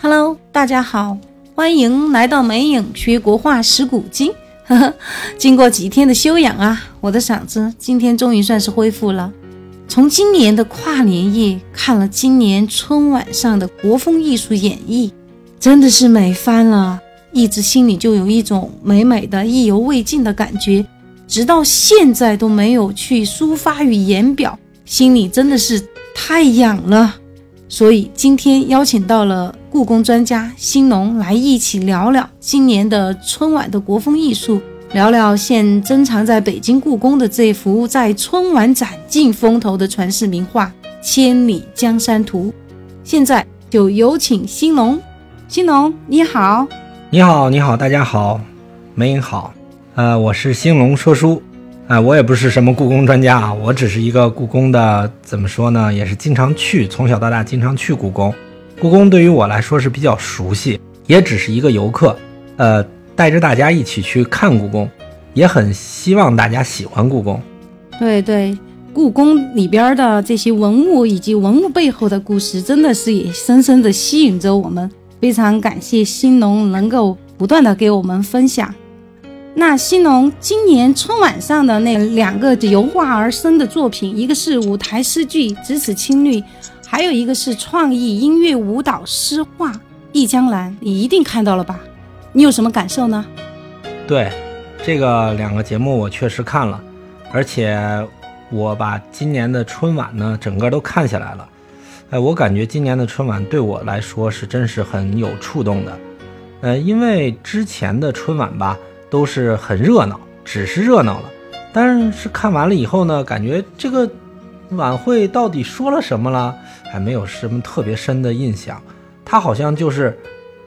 Hello，大家好，欢迎来到美影学国画识古今。呵呵，经过几天的修养啊，我的嗓子今天终于算是恢复了。从今年的跨年夜看了今年春晚上的国风艺术演绎，真的是美翻了，一直心里就有一种美美的意犹未尽的感觉，直到现在都没有去抒发于言表，心里真的是太痒了。所以今天邀请到了故宫专家新农来一起聊聊今年的春晚的国风艺术。聊聊现珍藏在北京故宫的这幅在春晚展尽风头的传世名画《千里江山图》。现在就有请兴隆。兴隆，你好。你好，你好，大家好，梅影好。呃，我是兴隆说书。啊，我也不是什么故宫专家啊，我只是一个故宫的，怎么说呢，也是经常去，从小到大经常去故宫。故宫对于我来说是比较熟悉，也只是一个游客。呃。带着大家一起去看故宫，也很希望大家喜欢故宫。对对，故宫里边的这些文物以及文物背后的故事，真的是也深深的吸引着我们。非常感谢新农能够不断的给我们分享。那新农今年春晚上的那两个由画而生的作品，一个是舞台诗句《咫尺青绿》，还有一个是创意音乐舞蹈诗画《忆江南》，你一定看到了吧？你有什么感受呢？对，这个两个节目我确实看了，而且我把今年的春晚呢整个都看下来了。哎，我感觉今年的春晚对我来说是真是很有触动的。呃，因为之前的春晚吧都是很热闹，只是热闹了，但是看完了以后呢，感觉这个晚会到底说了什么了，还没有什么特别深的印象。他好像就是。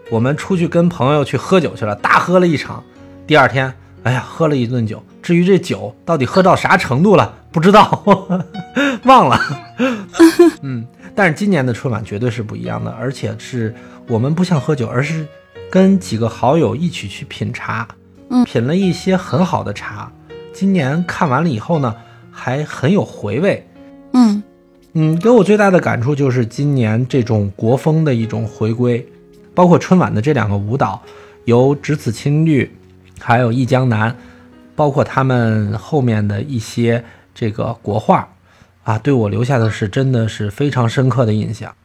我们出去跟朋友去喝酒去了，大喝了一场。第二天，哎呀，喝了一顿酒。至于这酒到底喝到啥程度了，不知道，忘了。嗯，但是今年的春晚绝对是不一样的，而且是我们不像喝酒，而是跟几个好友一起去品茶。嗯，品了一些很好的茶。今年看完了以后呢，还很有回味。嗯嗯，给我最大的感触就是今年这种国风的一种回归。包括春晚的这两个舞蹈，由《只此青绿》，还有《忆江南》，包括他们后面的一些这个国画，啊，对我留下的是真的是非常深刻的印象。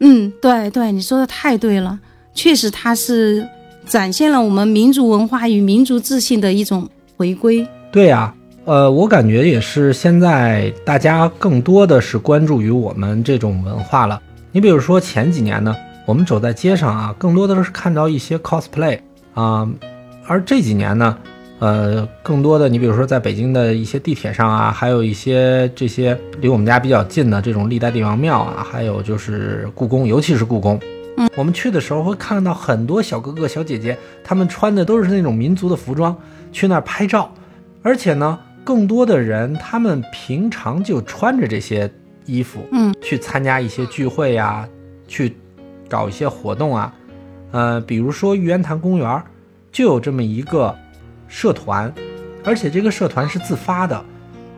嗯，对对，你说的太对了，确实它是展现了我们民族文化与民族自信的一种回归。对呀，呃，我感觉也是现在大家更多的是关注于我们这种文化了。你比如说前几年呢。我们走在街上啊，更多的是看到一些 cosplay 啊，而这几年呢，呃，更多的你比如说在北京的一些地铁上啊，还有一些这些离我们家比较近的这种历代帝王庙啊，还有就是故宫，尤其是故宫，嗯，我们去的时候会看到很多小哥哥小姐姐，他们穿的都是那种民族的服装去那儿拍照，而且呢，更多的人他们平常就穿着这些衣服，嗯，去参加一些聚会呀，去。搞一些活动啊，呃，比如说玉渊潭公园就有这么一个社团，而且这个社团是自发的。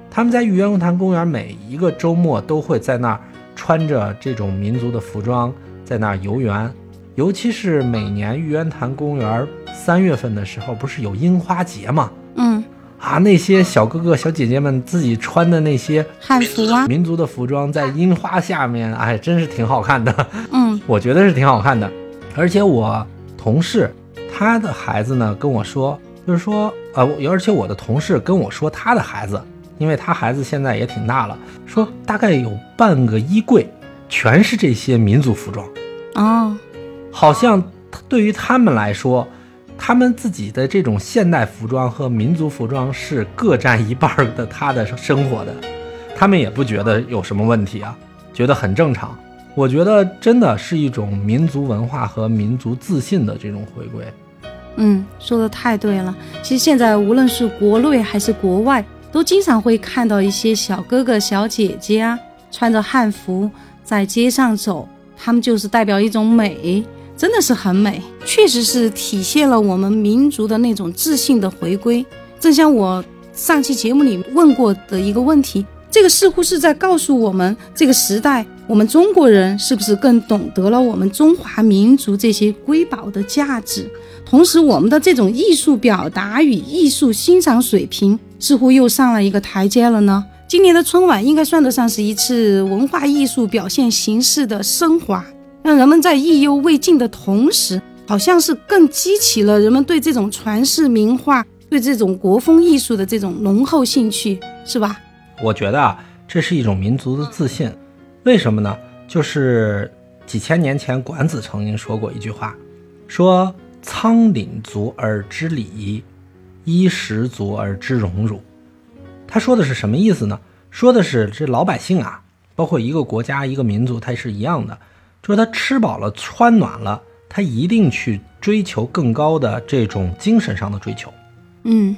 他们在玉渊潭公园每一个周末都会在那儿穿着这种民族的服装在那儿游园，尤其是每年玉渊潭公园三月份的时候，不是有樱花节吗？嗯，啊，那些小哥哥小姐姐们自己穿的那些汉服啊，民族的服装在樱花下面，哎，真是挺好看的。嗯。我觉得是挺好看的，而且我同事他的孩子呢跟我说，就是说，呃，而且我的同事跟我说，他的孩子，因为他孩子现在也挺大了，说大概有半个衣柜全是这些民族服装，哦，好像对于他们来说，他们自己的这种现代服装和民族服装是各占一半的他的生活的，他们也不觉得有什么问题啊，觉得很正常。我觉得真的是一种民族文化和民族自信的这种回归。嗯，说的太对了。其实现在无论是国内还是国外，都经常会看到一些小哥哥小姐姐啊，穿着汉服在街上走，他们就是代表一种美，真的是很美，确实是体现了我们民族的那种自信的回归。正像我上期节目里问过的一个问题，这个似乎是在告诉我们，这个时代。我们中国人是不是更懂得了我们中华民族这些瑰宝的价值？同时，我们的这种艺术表达与艺术欣赏水平似乎又上了一个台阶了呢？今年的春晚应该算得上是一次文化艺术表现形式的升华，让人们在意犹未尽的同时，好像是更激起了人们对这种传世名画、对这种国风艺术的这种浓厚兴趣，是吧？我觉得啊，这是一种民族的自信。为什么呢？就是几千年前，管子曾经说过一句话，说“仓廪足而知礼，衣食足而知荣辱”。他说的是什么意思呢？说的是这老百姓啊，包括一个国家、一个民族，它是一样的，就是他吃饱了、穿暖了，他一定去追求更高的这种精神上的追求。嗯，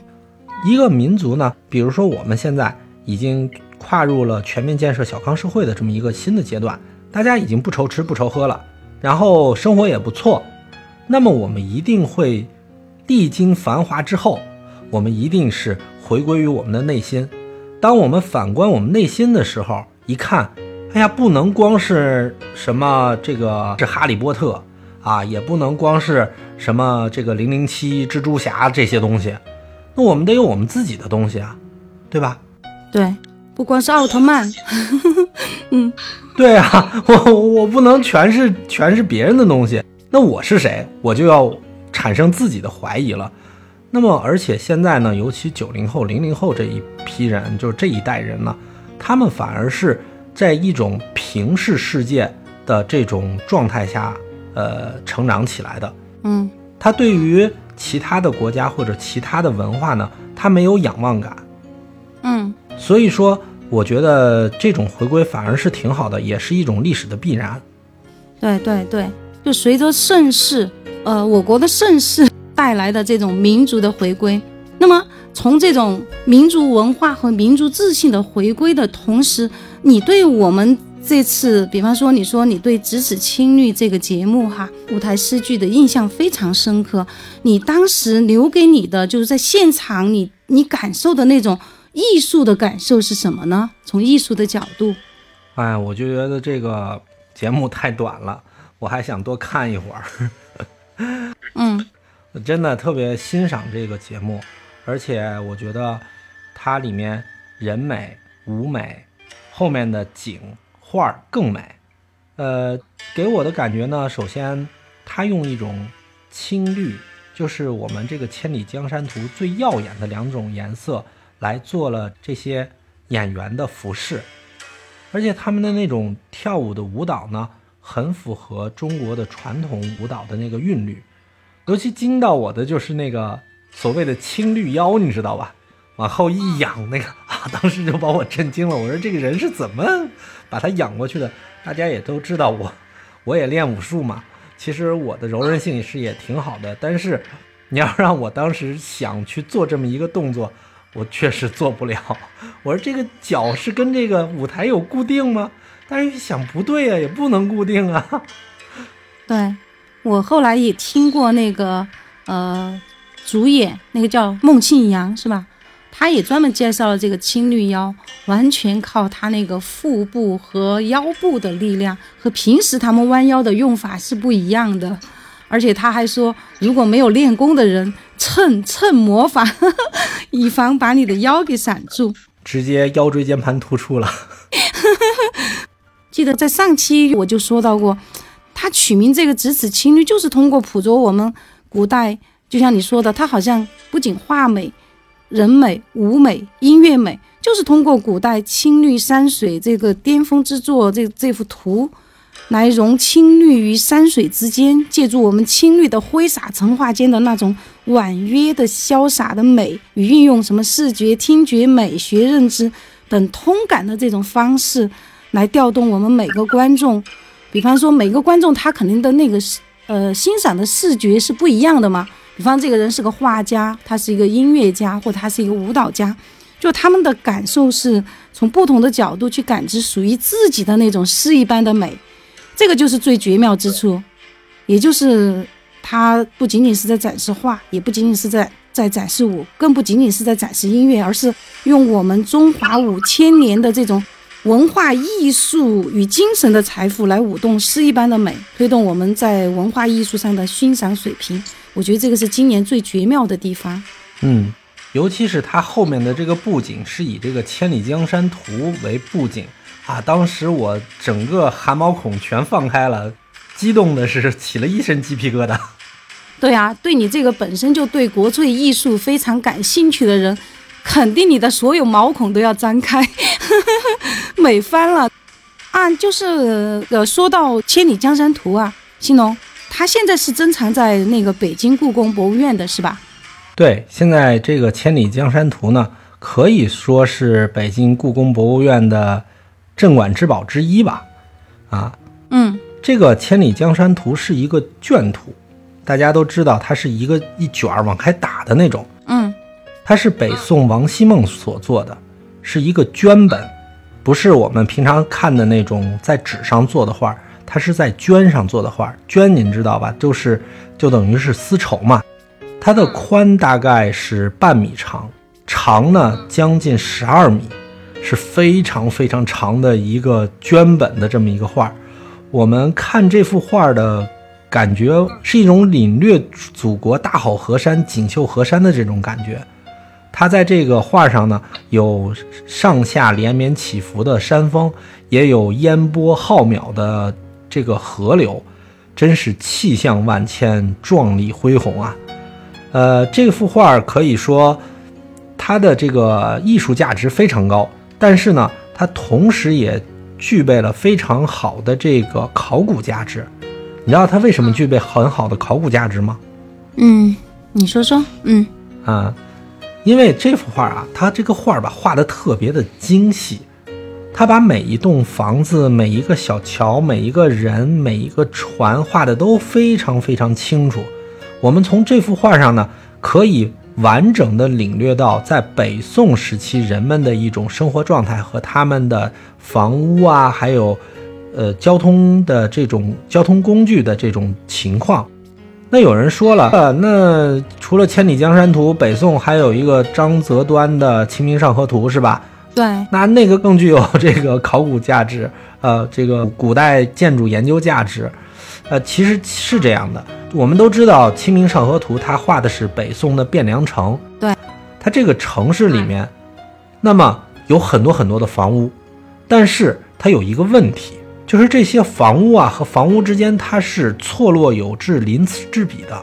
一个民族呢，比如说我们现在已经。跨入了全面建设小康社会的这么一个新的阶段，大家已经不愁吃不愁喝了，然后生活也不错。那么我们一定会历经繁华之后，我们一定是回归于我们的内心。当我们反观我们内心的时候，一看，哎呀，不能光是什么这个是哈利波特啊，也不能光是什么这个零零七、蜘蛛侠这些东西，那我们得有我们自己的东西啊，对吧？对。不光是奥特曼，嗯，对啊，我我不能全是全是别人的东西，那我是谁？我就要产生自己的怀疑了。那么，而且现在呢，尤其九零后、零零后这一批人，就是这一代人呢，他们反而是在一种平视世界的这种状态下，呃，成长起来的。嗯，他对于其他的国家或者其他的文化呢，他没有仰望感。嗯，所以说。我觉得这种回归反而是挺好的，也是一种历史的必然。对对对，就随着盛世，呃，我国的盛世带来的这种民族的回归。那么，从这种民族文化和民族自信的回归的同时，你对我们这次，比方说，你说你对《咫尺青绿》这个节目哈，舞台诗句的印象非常深刻。你当时留给你的，就是在现场你你感受的那种。艺术的感受是什么呢？从艺术的角度，哎，我就觉得这个节目太短了，我还想多看一会儿。嗯，真的特别欣赏这个节目，而且我觉得它里面人美舞美，后面的景画更美。呃，给我的感觉呢，首先它用一种青绿，就是我们这个千里江山图最耀眼的两种颜色。来做了这些演员的服饰，而且他们的那种跳舞的舞蹈呢，很符合中国的传统舞蹈的那个韵律。尤其惊到我的就是那个所谓的青绿腰，你知道吧？往后一仰，那个 啊，当时就把我震惊了。我说这个人是怎么把他仰过去的？大家也都知道我，我也练武术嘛。其实我的柔韧性是也挺好的，但是你要让我当时想去做这么一个动作。我确实做不了。我说这个脚是跟这个舞台有固定吗？但是想不对啊，也不能固定啊。对，我后来也听过那个呃，主演那个叫孟庆阳是吧？他也专门介绍了这个青绿腰，完全靠他那个腹部和腰部的力量，和平时他们弯腰的用法是不一样的。而且他还说，如果没有练功的人，蹭蹭 魔法，以防把你的腰给闪住，直接腰椎间盘突出了。记得在上期我就说到过，他取名这个“咫尺青绿”，就是通过捕捉我们古代，就像你说的，他好像不仅画美、人美、舞美、音乐美，就是通过古代青绿山水这个巅峰之作，这这幅图。来融青绿于山水之间，借助我们青绿的挥洒成画间的那种婉约的潇洒的美，与运用什么视觉、听觉、美学认知等通感的这种方式，来调动我们每个观众。比方说，每个观众他肯定的那个呃欣赏的视觉是不一样的嘛。比方这个人是个画家，他是一个音乐家，或他是一个舞蹈家，就他们的感受是从不同的角度去感知属于自己的那种诗一般的美。这个就是最绝妙之处，也就是他不仅仅是在展示画，也不仅仅是在在展示舞，更不仅仅是在展示音乐，而是用我们中华五千年的这种文化艺术与精神的财富来舞动诗一般的美，推动我们在文化艺术上的欣赏水平。我觉得这个是今年最绝妙的地方。嗯，尤其是它后面的这个布景是以这个《千里江山图》为布景啊，当时我整个汗毛孔全放开了，激动的是起了一身鸡皮疙瘩。对啊，对你这个本身就对国粹艺术非常感兴趣的人，肯定你的所有毛孔都要张开，美翻了。啊，就是呃，说到《千里江山图》啊，新龙，它现在是珍藏在那个北京故宫博物院的，是吧？对，现在这个《千里江山图》呢，可以说是北京故宫博物院的镇馆之宝之一吧？啊，嗯，这个《千里江山图》是一个卷图。大家都知道，它是一个一卷儿往开打的那种。嗯，它是北宋王希孟所做的，是一个绢本，不是我们平常看的那种在纸上做的画，它是在绢上做的画。绢您知道吧？就是就等于是丝绸嘛。它的宽大概是半米长，长呢将近十二米，是非常非常长的一个绢本的这么一个画。我们看这幅画的。感觉是一种领略祖国大好河山、锦绣河山的这种感觉。它在这个画上呢，有上下连绵起伏的山峰，也有烟波浩渺的这个河流，真是气象万千、壮丽恢宏啊！呃，这幅画可以说它的这个艺术价值非常高，但是呢，它同时也具备了非常好的这个考古价值。你知道它为什么具备很好的考古价值吗？嗯，你说说。嗯啊，因为这幅画啊，它这个画吧画的特别的精细，他把每一栋房子、每一个小桥、每一个人、每一个船画的都非常非常清楚。我们从这幅画上呢，可以完整的领略到在北宋时期人们的一种生活状态和他们的房屋啊，还有。呃，交通的这种交通工具的这种情况，那有人说了，呃，那除了《千里江山图》，北宋还有一个张择端的《清明上河图》，是吧？对，那那个更具有这个考古价值，呃，这个古代建筑研究价值。呃，其实是这样的，我们都知道《清明上河图》它画的是北宋的汴梁城，对，它这个城市里面，那么有很多很多的房屋，但是它有一个问题。就是这些房屋啊和房屋之间，它是错落有致、鳞次栉比的，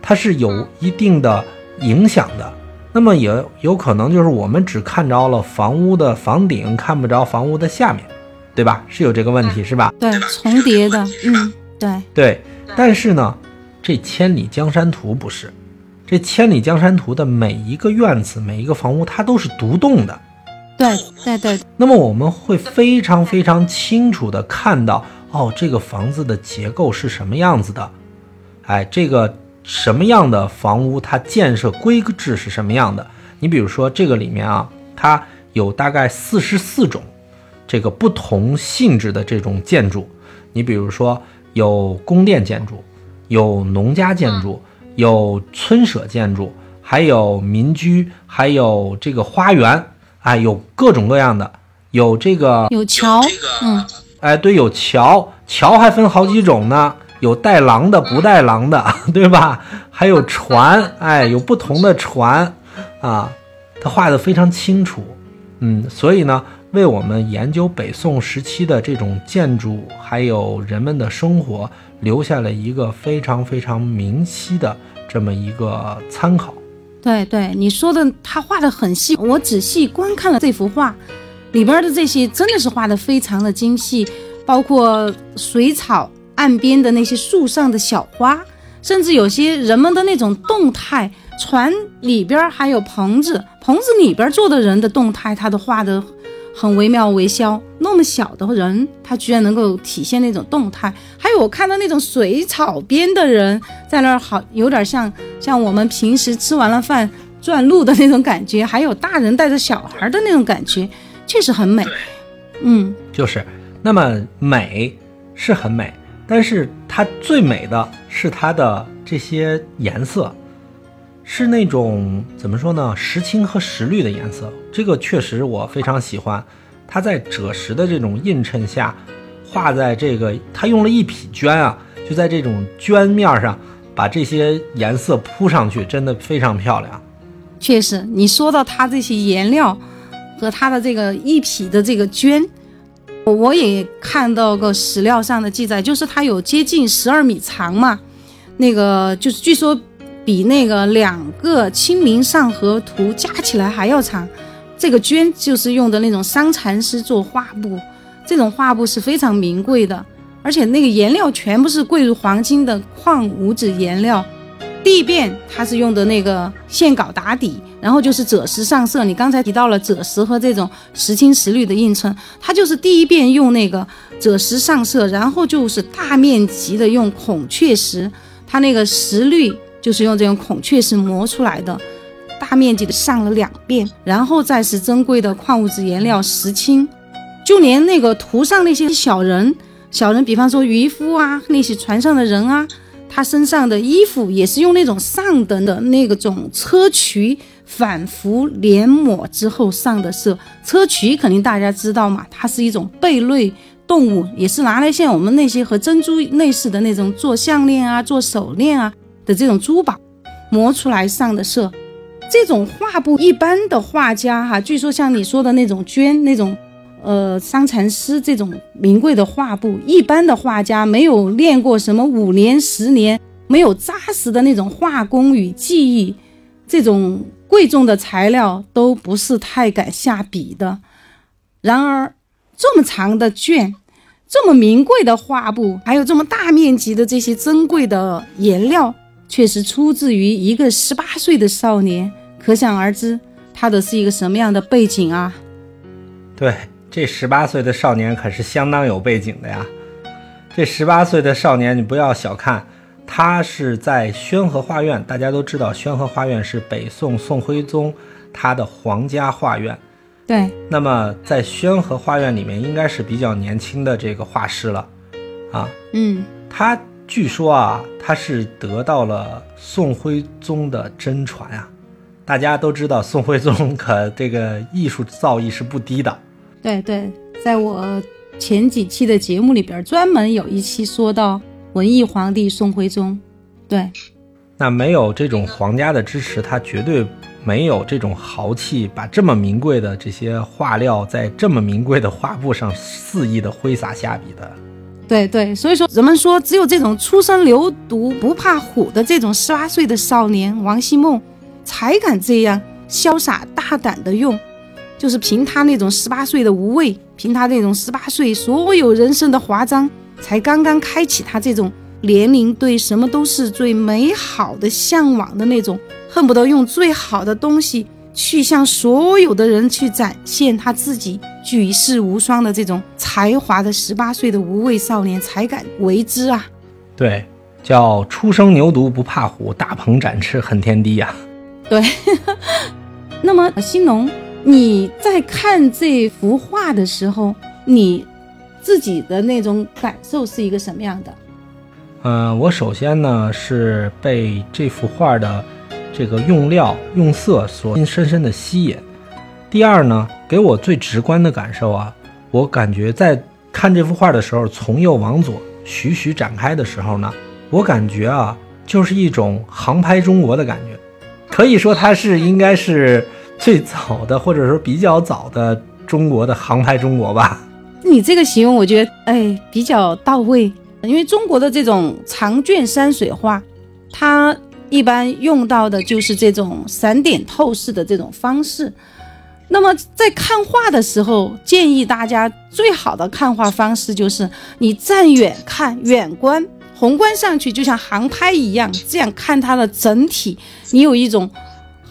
它是有一定的影响的。那么也有可能就是我们只看着了房屋的房顶，看不着房屋的下面，对吧？是有这个问题是吧？对，重叠的，嗯，对对。但是呢，这《千里江山图》不是，这《千里江山图》的每一个院子、每一个房屋，它都是独栋的。对对对，那么我们会非常非常清楚的看到，哦，这个房子的结构是什么样子的，哎，这个什么样的房屋它建设规制是什么样的？你比如说这个里面啊，它有大概四十四种这个不同性质的这种建筑，你比如说有宫殿建筑，有农家建筑，有村舍建筑，还有民居，还有这个花园。哎，有各种各样的，有这个有桥，嗯，哎，对，有桥，桥还分好几种呢，有带狼的，不带狼的，对吧？还有船，哎，有不同的船，啊，他画的非常清楚，嗯，所以呢，为我们研究北宋时期的这种建筑，还有人们的生活，留下了一个非常非常明晰的这么一个参考。对对，你说的他画的很细，我仔细观看了这幅画，里边的这些真的是画的非常的精细，包括水草岸边的那些树上的小花，甚至有些人们的那种动态，船里边还有棚子，棚子里边坐的人的动态，他都画的。很惟妙惟肖，那么小的人，他居然能够体现那种动态。还有我看到那种水草边的人在那儿，好有点像像我们平时吃完了饭转路的那种感觉，还有大人带着小孩的那种感觉，确实很美。嗯，就是，那么美是很美，但是它最美的是它的这些颜色。是那种怎么说呢？石青和石绿的颜色，这个确实我非常喜欢。它在赭石的这种映衬下，画在这个，它用了一匹绢啊，就在这种绢面上把这些颜色铺上去，真的非常漂亮。确实，你说到它这些颜料和它的这个一匹的这个绢，我也看到过史料上的记载，就是它有接近十二米长嘛，那个就是据说比那个两个《清明上河图》加起来还要长。这个绢就是用的那种桑蚕丝做画布，这种画布是非常名贵的，而且那个颜料全部是贵如黄金的矿物质颜料。第一遍它是用的那个线稿打底，然后就是赭石上色。你刚才提到了赭石和这种石青石绿的映衬，它就是第一遍用那个赭石上色，然后就是大面积的用孔雀石，它那个石绿就是用这种孔雀石磨出来的。大面积的上了两遍，然后再是珍贵的矿物质颜料石青，就连那个图上那些小人，小人，比方说渔夫啊，那些船上的人啊，他身上的衣服也是用那种上等的那个种砗磲反复碾抹之后上的色。砗磲肯定大家知道嘛，它是一种贝类动物，也是拿来像我们那些和珍珠类似的那种做项链啊、做手链啊的这种珠宝磨出来上的色。这种画布，一般的画家哈，据说像你说的那种绢那种，呃，桑蚕丝这种名贵的画布，一般的画家没有练过什么五年十年，没有扎实的那种画工与技艺，这种贵重的材料都不是太敢下笔的。然而，这么长的卷，这么名贵的画布，还有这么大面积的这些珍贵的颜料。确实出自于一个十八岁的少年，可想而知，他的是一个什么样的背景啊？对，这十八岁的少年可是相当有背景的呀。这十八岁的少年，你不要小看，他是在宣和画院。大家都知道，宣和画院是北宋宋徽宗他的皇家画院。对。那么在宣和画院里面，应该是比较年轻的这个画师了，啊。嗯。他。据说啊，他是得到了宋徽宗的真传啊。大家都知道，宋徽宗可这个艺术造诣是不低的。对对，在我前几期的节目里边，专门有一期说到文艺皇帝宋徽宗。对，那没有这种皇家的支持，他绝对没有这种豪气，把这么名贵的这些画料在这么名贵的画布上肆意的挥洒下笔的。对对，所以说人们说，只有这种初生牛犊不怕虎的这种十八岁的少年王希孟，才敢这样潇洒大胆的用，就是凭他那种十八岁的无畏，凭他那种十八岁所有人生的华章，才刚刚开启他这种年龄对什么都是最美好的向往的那种，恨不得用最好的东西。去向所有的人去展现他自己举世无双的这种才华的十八岁的无畏少年才敢为之啊！对，叫初生牛犊不怕虎，大鹏展翅恨天低呀！对，那么新农，你在看这幅画的时候，你自己的那种感受是一个什么样的？嗯，我首先呢是被这幅画的。这个用料用色所深深的吸引。第二呢，给我最直观的感受啊，我感觉在看这幅画的时候，从右往左徐徐展开的时候呢，我感觉啊，就是一种航拍中国的感觉。可以说它是应该是最早的，或者说比较早的中国的航拍中国吧。你这个形容，我觉得哎比较到位，因为中国的这种长卷山水画，它。一般用到的就是这种散点透视的这种方式。那么在看画的时候，建议大家最好的看画方式就是你站远看，远观，宏观上去就像航拍一样，这样看它的整体，你有一种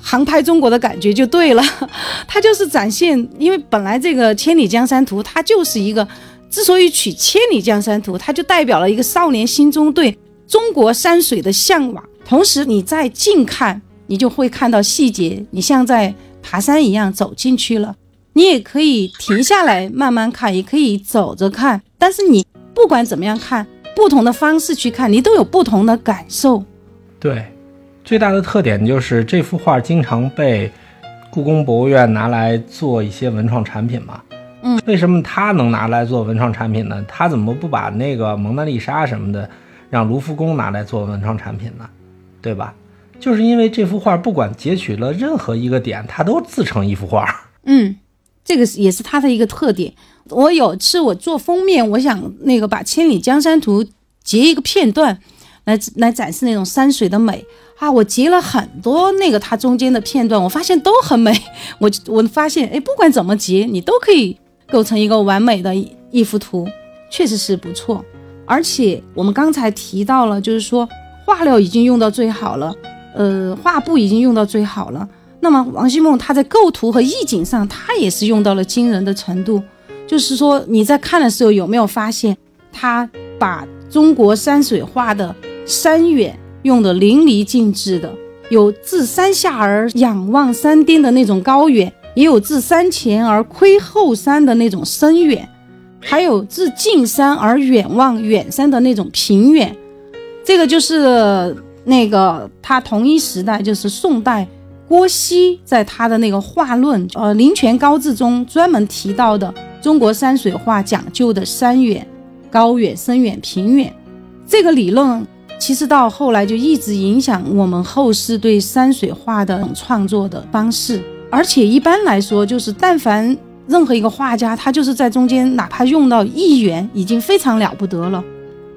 航拍中国的感觉就对了。它就是展现，因为本来这个《千里江山图》它就是一个，之所以取《千里江山图》，它就代表了一个少年心中对中国山水的向往。同时，你在近看，你就会看到细节，你像在爬山一样走进去了。你也可以停下来慢慢看，也可以走着看。但是你不管怎么样看，不同的方式去看，你都有不同的感受。对，最大的特点就是这幅画经常被故宫博物院拿来做一些文创产品嘛。嗯，为什么他能拿来做文创产品呢？他怎么不把那个蒙娜丽莎什么的让卢浮宫拿来做文创产品呢？对吧？就是因为这幅画不管截取了任何一个点，它都自成一幅画。嗯，这个也是它的一个特点。我有次我做封面，我想那个把《千里江山图》截一个片段，来来展示那种山水的美啊。我截了很多那个它中间的片段，我发现都很美。我我发现，哎，不管怎么截，你都可以构成一个完美的一幅图，确实是不错。而且我们刚才提到了，就是说画料已经用到最好了，呃，画布已经用到最好了。那么王希孟他在构图和意境上，他也是用到了惊人的程度。就是说，你在看的时候有没有发现，他把中国山水画的山远用的淋漓尽致的，有自山下而仰望山巅的那种高远，也有自山前而窥后山的那种深远，还有自近山而远望远山的那种平远。这个就是那个他同一时代，就是宋代郭熙在他的那个画论，呃，《林泉高志》中专门提到的。中国山水画讲究的山远、高远、深远、平远，这个理论其实到后来就一直影响我们后世对山水画的创作的方式。而且一般来说，就是但凡任何一个画家，他就是在中间哪怕用到一元，已经非常了不得了。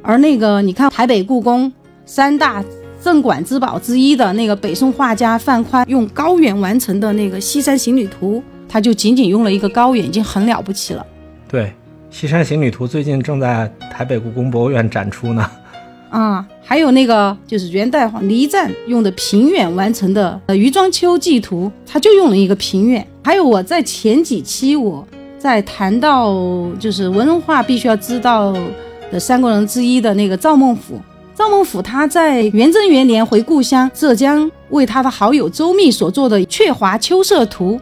而那个你看台北故宫三大镇馆之宝之一的那个北宋画家范宽用高远完成的那个《西山行旅图》。他就仅仅用了一个高远，已经很了不起了。对，《西山行旅图》最近正在台北故宫博物院展出呢。啊，还有那个就是元代倪瓒用的平远完成的《呃渔庄秋季图》，他就用了一个平远。还有我在前几期我在谈到就是文化必须要知道的三国人之一的那个赵孟俯，赵孟俯他在元贞元年回故乡浙江，为他的好友周密所做的《鹊华秋色图》。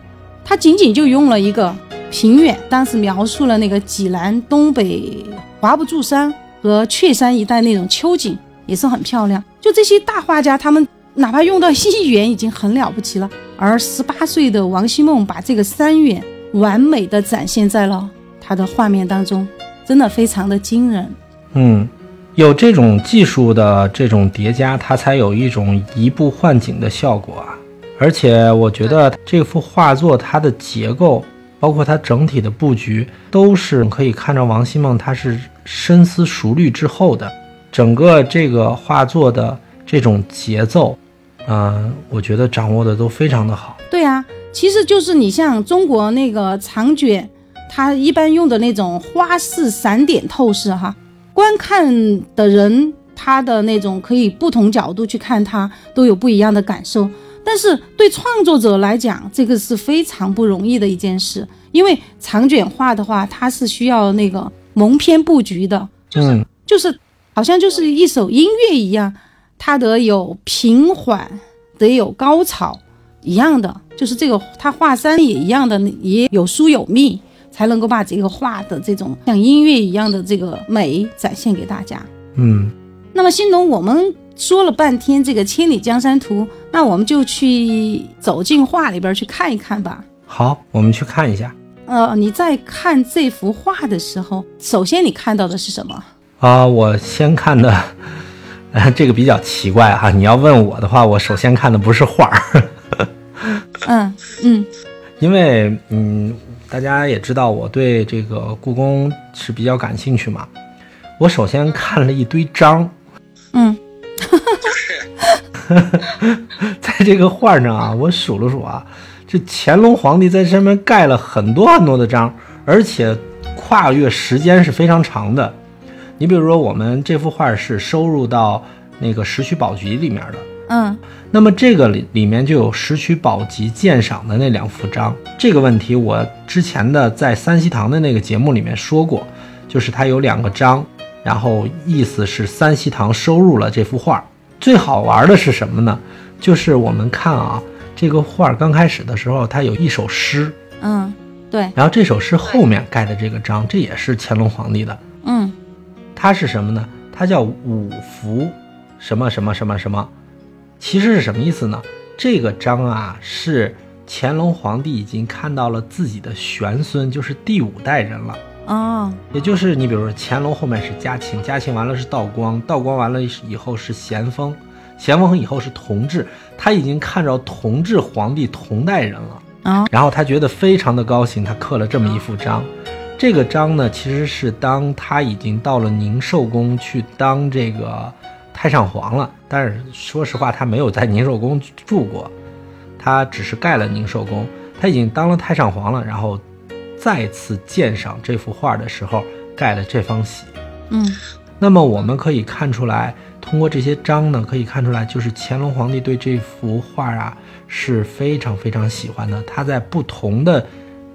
他仅仅就用了一个平远，当时描述了那个济南东北华不注山和雀山一带那种秋景，也是很漂亮。就这些大画家，他们哪怕用到一元已经很了不起了。而十八岁的王希孟把这个三远完美的展现在了他的画面当中，真的非常的惊人。嗯，有这种技术的这种叠加，它才有一种移步换景的效果啊。而且我觉得这幅画作它的结构，包括它整体的布局，都是可以看到王希孟他是深思熟虑之后的。整个这个画作的这种节奏，嗯，我觉得掌握的都非常的好。对啊，其实就是你像中国那个长卷，它一般用的那种花式散点透视哈，观看的人他的那种可以不同角度去看它，都有不一样的感受。但是对创作者来讲，这个是非常不容易的一件事，因为长卷画的话，它是需要那个蒙篇布局的，嗯，就是好像就是一首音乐一样，它得有平缓，得有高潮一样的，就是这个它画山也一样的，也有疏有密，才能够把这个画的这种像音乐一样的这个美展现给大家。嗯，那么新农，我们。说了半天这个《千里江山图》，那我们就去走进画里边去看一看吧。好，我们去看一下。呃，你在看这幅画的时候，首先你看到的是什么？啊，我先看的，这个比较奇怪哈。你要问我的话，我首先看的不是画儿。嗯嗯，因为嗯，大家也知道我对这个故宫是比较感兴趣嘛。我首先看了一堆章。嗯。在这个画上啊，我数了数啊，这乾隆皇帝在上面盖了很多很多的章，而且跨越时间是非常长的。你比如说，我们这幅画是收入到那个《石渠宝笈》里面的，嗯，那么这个里里面就有《石渠宝笈》鉴赏的那两幅章。这个问题我之前的在三希堂的那个节目里面说过，就是它有两个章，然后意思是三希堂收入了这幅画。最好玩的是什么呢？就是我们看啊，这个画刚开始的时候，它有一首诗，嗯，对。然后这首诗后面盖的这个章，这也是乾隆皇帝的，嗯，它是什么呢？它叫五福什么什么什么什么，其实是什么意思呢？这个章啊，是乾隆皇帝已经看到了自己的玄孙，就是第五代人了。哦，也就是你比如说乾隆后面是嘉庆，嘉庆完了是道光，道光完了以后是咸丰，咸丰以后是同治，他已经看着同治皇帝同代人了。啊，然后他觉得非常的高兴，他刻了这么一幅章。这个章呢，其实是当他已经到了宁寿宫去当这个太上皇了。但是说实话，他没有在宁寿宫住过，他只是盖了宁寿宫。他已经当了太上皇了，然后再次鉴赏这幅画的时候，盖了这方玺。嗯，那么我们可以看出来，通过这些章呢，可以看出来，就是乾隆皇帝对这幅画啊是非常非常喜欢的。他在不同的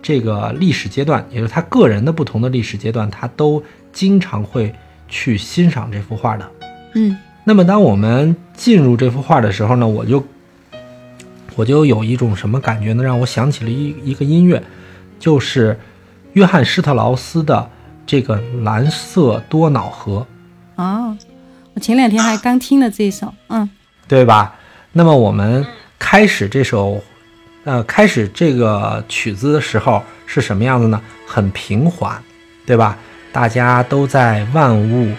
这个历史阶段，也就是他个人的不同的历史阶段，他都经常会去欣赏这幅画的。嗯，那么当我们进入这幅画的时候呢，我就我就有一种什么感觉呢？让我想起了一一个音乐，就是约翰施特劳斯的这个《蓝色多瑙河》。哦，我前两天还刚听了这首，嗯，对吧？那么我们开始这首，呃，开始这个曲子的时候是什么样子呢？很平缓，对吧？大家都在万物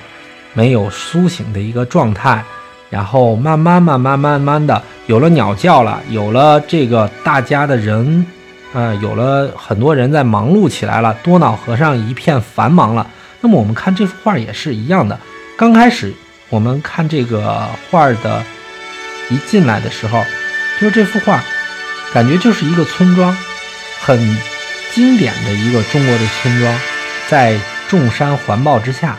没有苏醒的一个状态，然后慢慢、慢慢、慢慢的有了鸟叫了，有了这个大家的人，呃，有了很多人在忙碌起来了，多瑙河上一片繁忙了。那么我们看这幅画也是一样的，刚开始我们看这个画的。一进来的时候，就是这幅画，感觉就是一个村庄，很经典的一个中国的村庄，在众山环抱之下，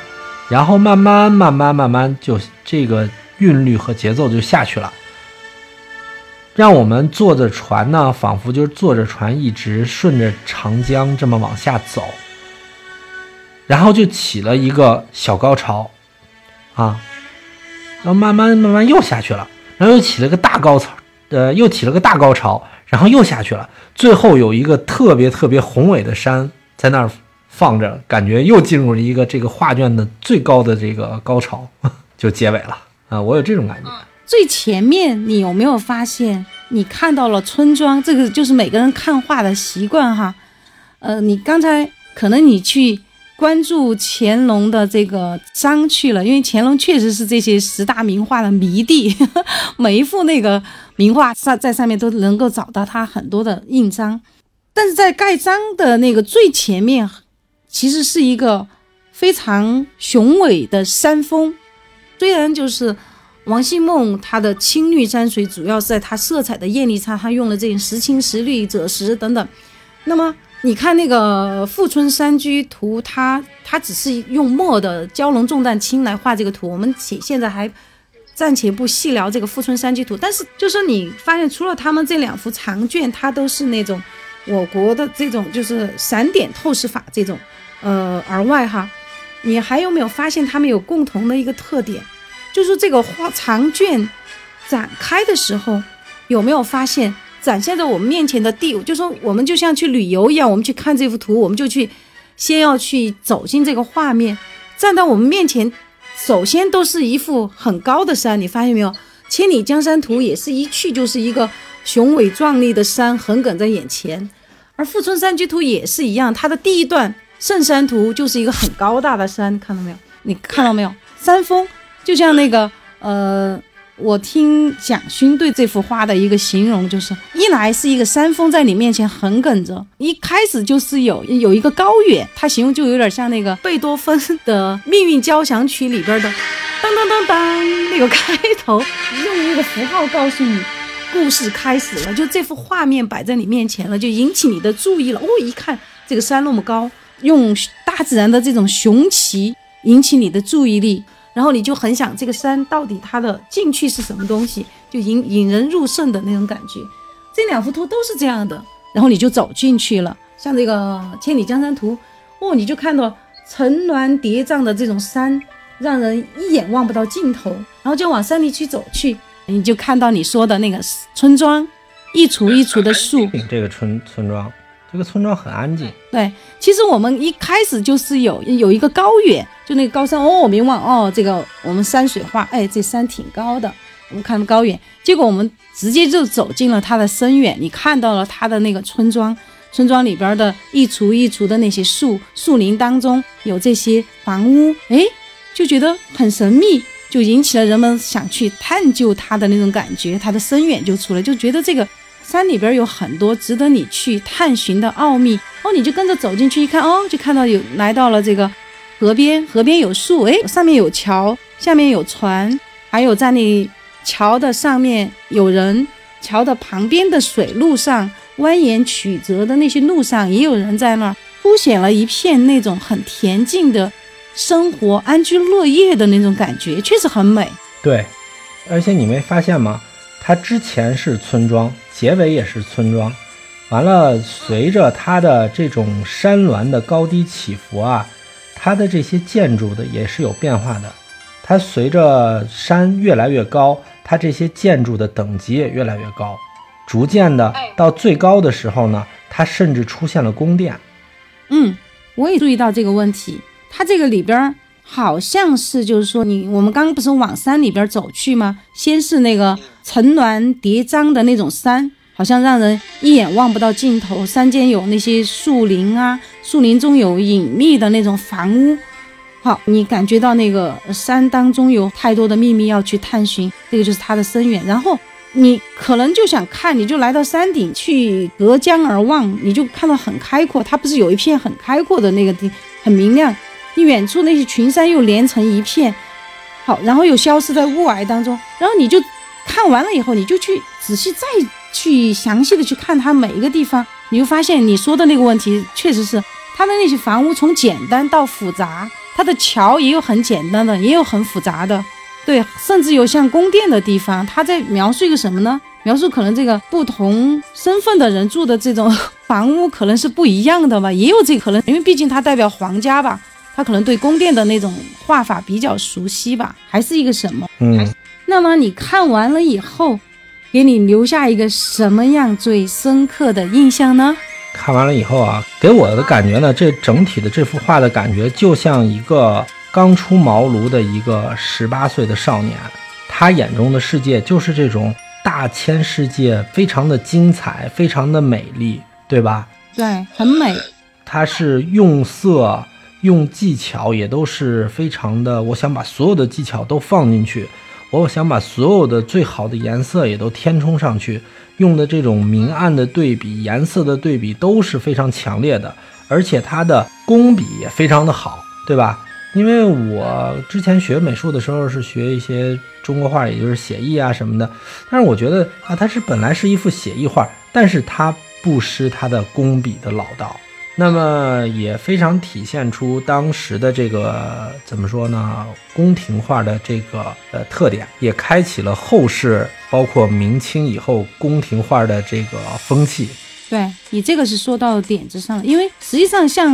然后慢慢慢慢慢慢就这个韵律和节奏就下去了，让我们坐着船呢，仿佛就是坐着船一直顺着长江这么往下走，然后就起了一个小高潮，啊，然后慢慢慢慢又下去了。然后又起了个大高潮，呃，又起了个大高潮，然后又下去了。最后有一个特别特别宏伟的山在那儿放着，感觉又进入了一个这个画卷的最高的这个高潮，就结尾了啊！我有这种感觉。最前面你有没有发现，你看到了村庄？这个就是每个人看画的习惯哈。呃，你刚才可能你去。关注乾隆的这个章去了，因为乾隆确实是这些十大名画的迷弟，每一幅那个名画上在上面都能够找到他很多的印章。但是在盖章的那个最前面，其实是一个非常雄伟的山峰。虽然就是王希孟他的青绿山水，主要是在他色彩的艳丽上，他用了这种时青石绿、赭石等等。那么。你看那个《富春山居图》，它它只是用墨的蛟龙重担轻来画这个图。我们现现在还暂且不细聊这个《富春山居图》，但是就是你发现，除了他们这两幅长卷，它都是那种我国的这种就是散点透视法这种，呃，而外哈，你还有没有发现他们有共同的一个特点，就是这个画长卷展开的时候，有没有发现？展现在我们面前的地，就说我们就像去旅游一样，我们去看这幅图，我们就去先要去走进这个画面，站到我们面前，首先都是一幅很高的山，你发现没有？《千里江山图》也是一去就是一个雄伟壮丽的山横亘在眼前，而《富春山居图》也是一样，它的第一段《圣山图》就是一个很高大的山，看到没有？你看到没有？山峰就像那个呃。我听蒋勋对这幅画的一个形容，就是一来是一个山峰在你面前横亘着，一开始就是有有一个高远，他形容就有点像那个贝多芬的《命运交响曲》里边的当当当当那个开头，用那个符号告诉你故事开始了，就这幅画面摆在你面前了，就引起你的注意了。哦，一看这个山那么高，用大自然的这种雄奇引起你的注意力。然后你就很想这个山到底它的进去是什么东西，就引引人入胜的那种感觉。这两幅图都是这样的，然后你就走进去了。像这个《千里江山图》，哦，你就看到层峦叠嶂的这种山，让人一眼望不到尽头。然后就往山里去走去，你就看到你说的那个村庄，一簇一簇的树。这个村村庄。这个村庄很安静。对，其实我们一开始就是有有一个高远，就那个高山哦，我明望哦，这个我们山水画，哎，这山挺高的。我们看到高远，结果我们直接就走进了它的深远，你看到了它的那个村庄，村庄里边的一簇一簇的那些树树林当中有这些房屋，哎，就觉得很神秘，就引起了人们想去探究它的那种感觉，它的深远就出来，就觉得这个山里边有很多值得你去探寻的奥秘。哦，你就跟着走进去一看，哦，就看到有来到了这个河边，河边有树，哎，上面有桥，下面有船，还有在那桥的上面有人，桥的旁边的水路上蜿蜒曲折的那些路上也有人在那儿，凸显了一片那种很恬静的生活、安居乐业的那种感觉，确实很美。对，而且你没发现吗？它之前是村庄，结尾也是村庄。完了，随着它的这种山峦的高低起伏啊，它的这些建筑的也是有变化的。它随着山越来越高，它这些建筑的等级也越来越高，逐渐的到最高的时候呢，它甚至出现了宫殿。嗯，我也注意到这个问题。它这个里边好像是就是说，你我们刚刚不是往山里边走去吗？先是那个层峦叠嶂的那种山。好像让人一眼望不到尽头。山间有那些树林啊，树林中有隐秘的那种房屋。好，你感觉到那个山当中有太多的秘密要去探寻，这个就是它的深远。然后你可能就想看，你就来到山顶去隔江而望，你就看到很开阔。它不是有一片很开阔的那个地，很明亮。你远处那些群山又连成一片，好，然后又消失在雾霭当中。然后你就看完了以后，你就去仔细再。去详细的去看它每一个地方，你就发现你说的那个问题确实是它的那些房屋从简单到复杂，它的桥也有很简单的，也有很复杂的，对，甚至有像宫殿的地方。它在描述一个什么呢？描述可能这个不同身份的人住的这种 房屋可能是不一样的吧，也有这个可能，因为毕竟它代表皇家吧，他可能对宫殿的那种画法比较熟悉吧，还是一个什么？嗯，那么你看完了以后。给你留下一个什么样最深刻的印象呢？看完了以后啊，给我的感觉呢，这整体的这幅画的感觉就像一个刚出茅庐的一个十八岁的少年，他眼中的世界就是这种大千世界，非常的精彩，非常的美丽，对吧？对，很美。他是用色、用技巧，也都是非常的。我想把所有的技巧都放进去。我想把所有的最好的颜色也都填充上去，用的这种明暗的对比、颜色的对比都是非常强烈的，而且它的工笔也非常的好，对吧？因为我之前学美术的时候是学一些中国画，也就是写意啊什么的，但是我觉得啊，它是本来是一幅写意画，但是它不失它的工笔的老道。那么也非常体现出当时的这个怎么说呢？宫廷画的这个呃特点，也开启了后世，包括明清以后宫廷画的这个风气。对你这个是说到点子上了，因为实际上像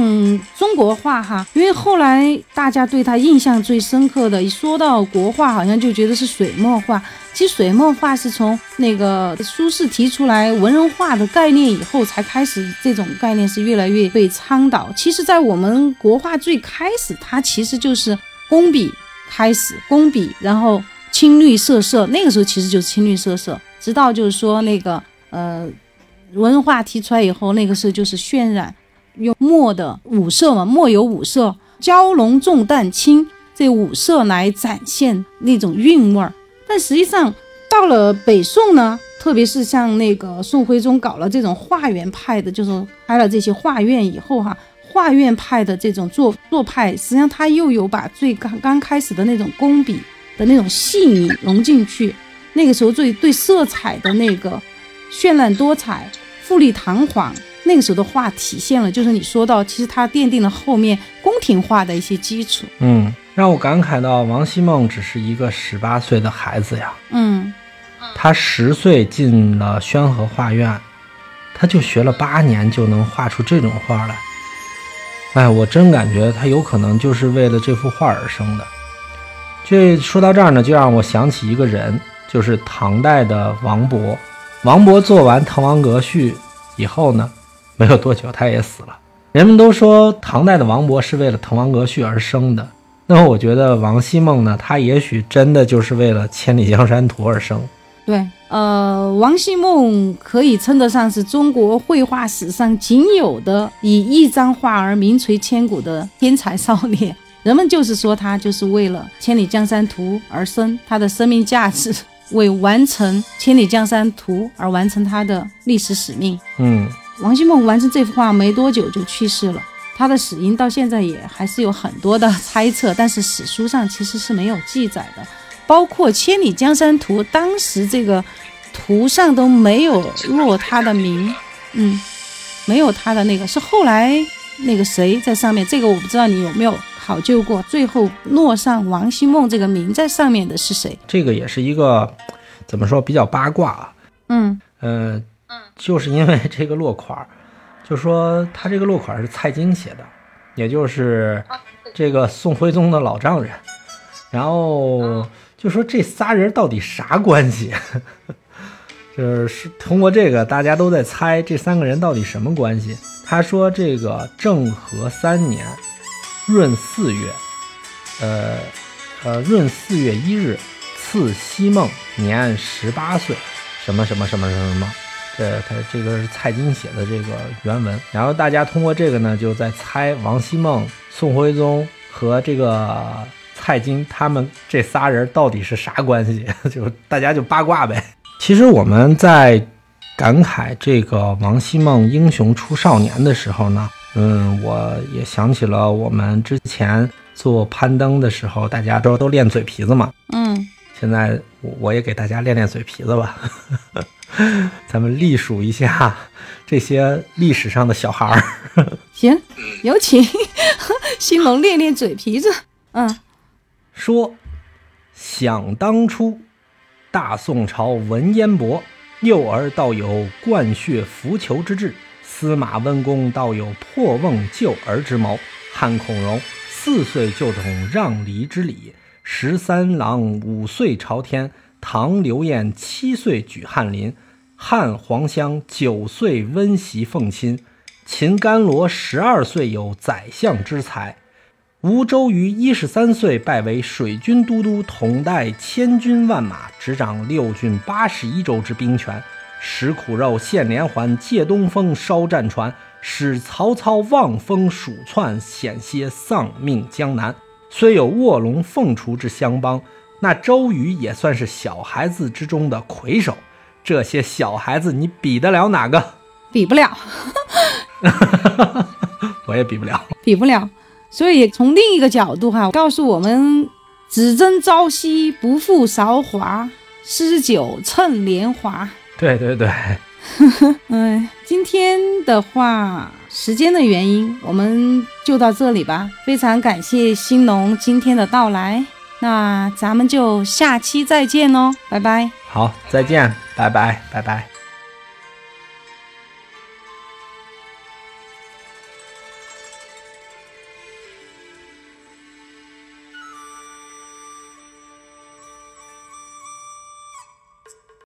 中国画哈，因为后来大家对他印象最深刻的，一说到国画，好像就觉得是水墨画。其实水墨画是从那个苏轼提出来文人画的概念以后，才开始这种概念是越来越被倡导。其实，在我们国画最开始，它其实就是工笔开始，工笔，然后青绿色色，那个时候其实就是青绿色色，直到就是说那个呃。文人画提出来以后，那个时候就是渲染，用墨的五色嘛，墨有五色，蛟龙重淡轻这五色来展现那种韵味儿。但实际上到了北宋呢，特别是像那个宋徽宗搞了这种画院派的，就是开了这些画院以后哈，画院派的这种做做派，实际上他又有把最刚刚开始的那种工笔的那种细腻融进去。那个时候最对色彩的那个绚烂多彩。富丽堂皇，那个时候的画体现了，就是你说到，其实它奠定了后面宫廷画的一些基础。嗯，让我感慨到，王希孟只是一个十八岁的孩子呀。嗯，他十岁进了宣和画院，他就学了八年，就能画出这种画来。哎，我真感觉他有可能就是为了这幅画而生的。这说到这儿呢，就让我想起一个人，就是唐代的王勃。王勃做完《滕王阁序》以后呢，没有多久他也死了。人们都说唐代的王勃是为了《滕王阁序》而生的。那么我觉得王希孟呢，他也许真的就是为了千里江山图而生。对，呃，王希孟可以称得上是中国绘画史上仅有的以一张画而名垂千古的天才少年。人们就是说他就是为了《千里江山图》而生，他的生命价值为完成《千里江山图》而完成他的历史使命。嗯，王希孟完成这幅画没多久就去世了，他的死因到现在也还是有很多的猜测，但是史书上其实是没有记载的。包括《千里江山图》，当时这个图上都没有落他的名，嗯，没有他的那个，是后来那个谁在上面，这个我不知道你有没有考究过，最后落上王希孟这个名在上面的是谁？这个也是一个怎么说比较八卦啊。嗯嗯，就是因为这个落款儿，就说他这个落款儿是蔡京写的，也就是这个宋徽宗的老丈人，然后就说这仨人到底啥关系？就是通过这个，大家都在猜这三个人到底什么关系。他说这个政和三年闰四月，呃呃闰四月一日，赐西孟年十八岁，什么什么什么什么什么。这他这个是蔡京写的这个原文，然后大家通过这个呢，就在猜王希孟、宋徽宗和这个蔡京他们这仨人到底是啥关系，就大家就八卦呗。其实我们在感慨这个王希孟英雄出少年的时候呢，嗯，我也想起了我们之前做攀登的时候，大家都都练嘴皮子嘛。嗯，现在我我也给大家练练嘴皮子吧，咱们历数一下这些历史上的小孩儿。行，有请 新龙练练嘴皮子。嗯，说，想当初，大宋朝文彦博，幼儿倒有灌血扶裘之志；司马温公倒有破瓮救儿之谋；汉孔融四岁就懂让梨之礼；十三郎五岁朝天；唐刘晏七岁举翰林；汉黄香九岁温席奉亲；秦甘罗十二岁有宰相之才。吴周瑜一十三岁拜为水军都督，统带千军万马，执掌六郡八十一州之兵权。食苦肉，献连环，借东风，烧战船，使曹操望风鼠窜，险些丧命江南。虽有卧龙凤雏之相帮，那周瑜也算是小孩子之中的魁首。这些小孩子，你比得了哪个？比不了，我也比不了。比不了。所以从另一个角度哈，告诉我们：只争朝夕，不负韶华；诗酒趁年华。对对对，嗯，今天的话，时间的原因，我们就到这里吧。非常感谢新农今天的到来，那咱们就下期再见喽，拜拜。好，再见，拜拜，拜拜。